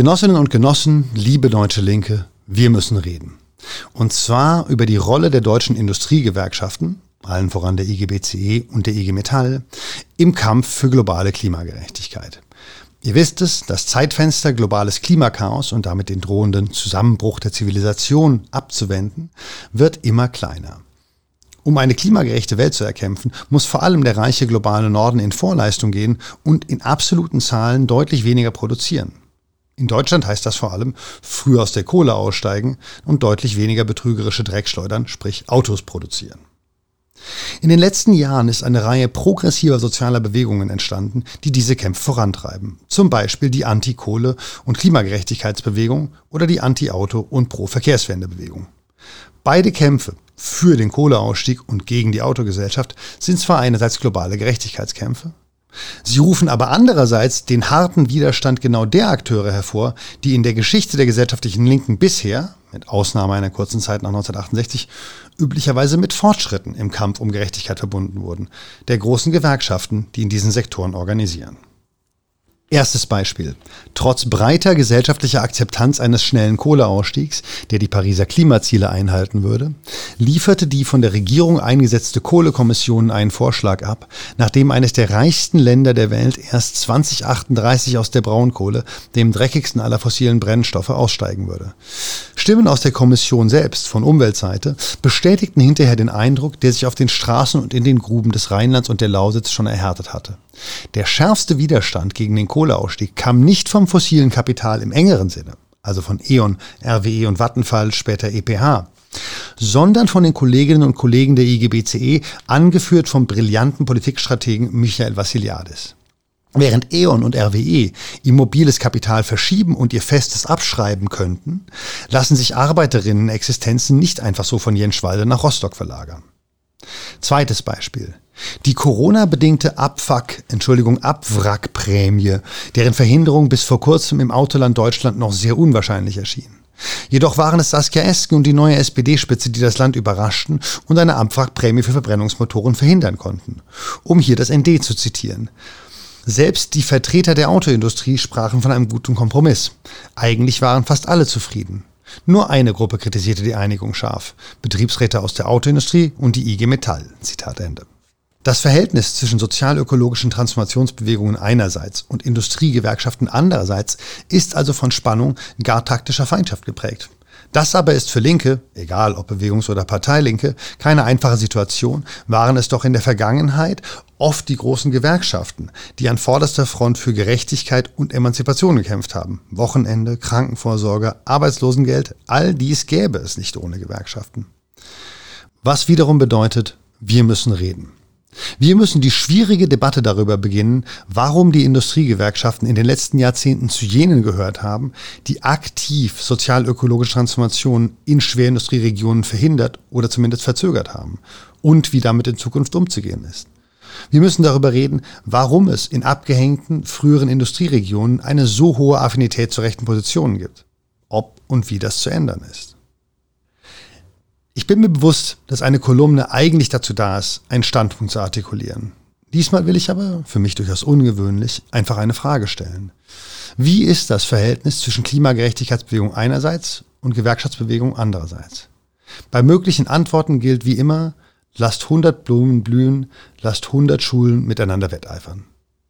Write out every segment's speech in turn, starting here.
Genossinnen und Genossen, liebe deutsche Linke, wir müssen reden. Und zwar über die Rolle der deutschen Industriegewerkschaften, allen voran der IGBCE und der IG Metall, im Kampf für globale Klimagerechtigkeit. Ihr wisst es, das Zeitfenster globales Klimakaos und damit den drohenden Zusammenbruch der Zivilisation abzuwenden, wird immer kleiner. Um eine klimagerechte Welt zu erkämpfen, muss vor allem der reiche globale Norden in Vorleistung gehen und in absoluten Zahlen deutlich weniger produzieren. In Deutschland heißt das vor allem früh aus der Kohle aussteigen und deutlich weniger betrügerische Dreckschleudern, sprich Autos produzieren. In den letzten Jahren ist eine Reihe progressiver sozialer Bewegungen entstanden, die diese Kämpfe vorantreiben. Zum Beispiel die Anti-Kohle- und Klimagerechtigkeitsbewegung oder die Anti-Auto- und Pro-Verkehrswendebewegung. Beide Kämpfe für den Kohleausstieg und gegen die Autogesellschaft sind zwar einerseits globale Gerechtigkeitskämpfe, Sie rufen aber andererseits den harten Widerstand genau der Akteure hervor, die in der Geschichte der gesellschaftlichen Linken bisher, mit Ausnahme einer kurzen Zeit nach 1968, üblicherweise mit Fortschritten im Kampf um Gerechtigkeit verbunden wurden, der großen Gewerkschaften, die in diesen Sektoren organisieren. Erstes Beispiel. Trotz breiter gesellschaftlicher Akzeptanz eines schnellen Kohleausstiegs, der die Pariser Klimaziele einhalten würde, lieferte die von der Regierung eingesetzte Kohlekommission einen Vorschlag ab, nachdem eines der reichsten Länder der Welt erst 2038 aus der Braunkohle, dem dreckigsten aller fossilen Brennstoffe, aussteigen würde. Stimmen aus der Kommission selbst von Umweltseite bestätigten hinterher den Eindruck, der sich auf den Straßen und in den Gruben des Rheinlands und der Lausitz schon erhärtet hatte. Der schärfste Widerstand gegen den Kohleausstieg kam nicht vom fossilen Kapital im engeren Sinne, also von E.ON, RWE und Vattenfall, später EPH, sondern von den Kolleginnen und Kollegen der IGBCE, angeführt vom brillanten Politikstrategen Michael Vassiliadis. Während E.ON und RWE immobiles Kapital verschieben und ihr Festes abschreiben könnten, lassen sich Arbeiterinnen-Existenzen nicht einfach so von Jenschwalde nach Rostock verlagern. Zweites Beispiel. Die Corona-bedingte Abfuck, Entschuldigung, Abwrackprämie, deren Verhinderung bis vor kurzem im Autoland Deutschland noch sehr unwahrscheinlich erschien. Jedoch waren es Saskia Esken und die neue SPD-Spitze, die das Land überraschten und eine Abwrackprämie für Verbrennungsmotoren verhindern konnten. Um hier das ND zu zitieren. Selbst die Vertreter der Autoindustrie sprachen von einem guten Kompromiss. Eigentlich waren fast alle zufrieden. Nur eine Gruppe kritisierte die Einigung scharf. Betriebsräte aus der Autoindustrie und die IG Metall. Zitat Ende. Das Verhältnis zwischen sozialökologischen Transformationsbewegungen einerseits und Industriegewerkschaften andererseits ist also von Spannung, gar taktischer Feindschaft geprägt. Das aber ist für Linke, egal ob Bewegungs- oder Parteilinke, keine einfache Situation, waren es doch in der Vergangenheit oft die großen Gewerkschaften, die an vorderster Front für Gerechtigkeit und Emanzipation gekämpft haben. Wochenende, Krankenvorsorge, Arbeitslosengeld, all dies gäbe es nicht ohne Gewerkschaften. Was wiederum bedeutet, wir müssen reden. Wir müssen die schwierige Debatte darüber beginnen, warum die Industriegewerkschaften in den letzten Jahrzehnten zu jenen gehört haben, die aktiv sozial-ökologische Transformationen in Schwerindustrieregionen verhindert oder zumindest verzögert haben und wie damit in Zukunft umzugehen ist. Wir müssen darüber reden, warum es in abgehängten früheren Industrieregionen eine so hohe Affinität zu rechten Positionen gibt, ob und wie das zu ändern ist. Ich bin mir bewusst, dass eine Kolumne eigentlich dazu da ist, einen Standpunkt zu artikulieren. Diesmal will ich aber, für mich durchaus ungewöhnlich, einfach eine Frage stellen. Wie ist das Verhältnis zwischen Klimagerechtigkeitsbewegung einerseits und Gewerkschaftsbewegung andererseits? Bei möglichen Antworten gilt wie immer, lasst 100 Blumen blühen, lasst 100 Schulen miteinander wetteifern.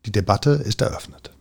Die Debatte ist eröffnet.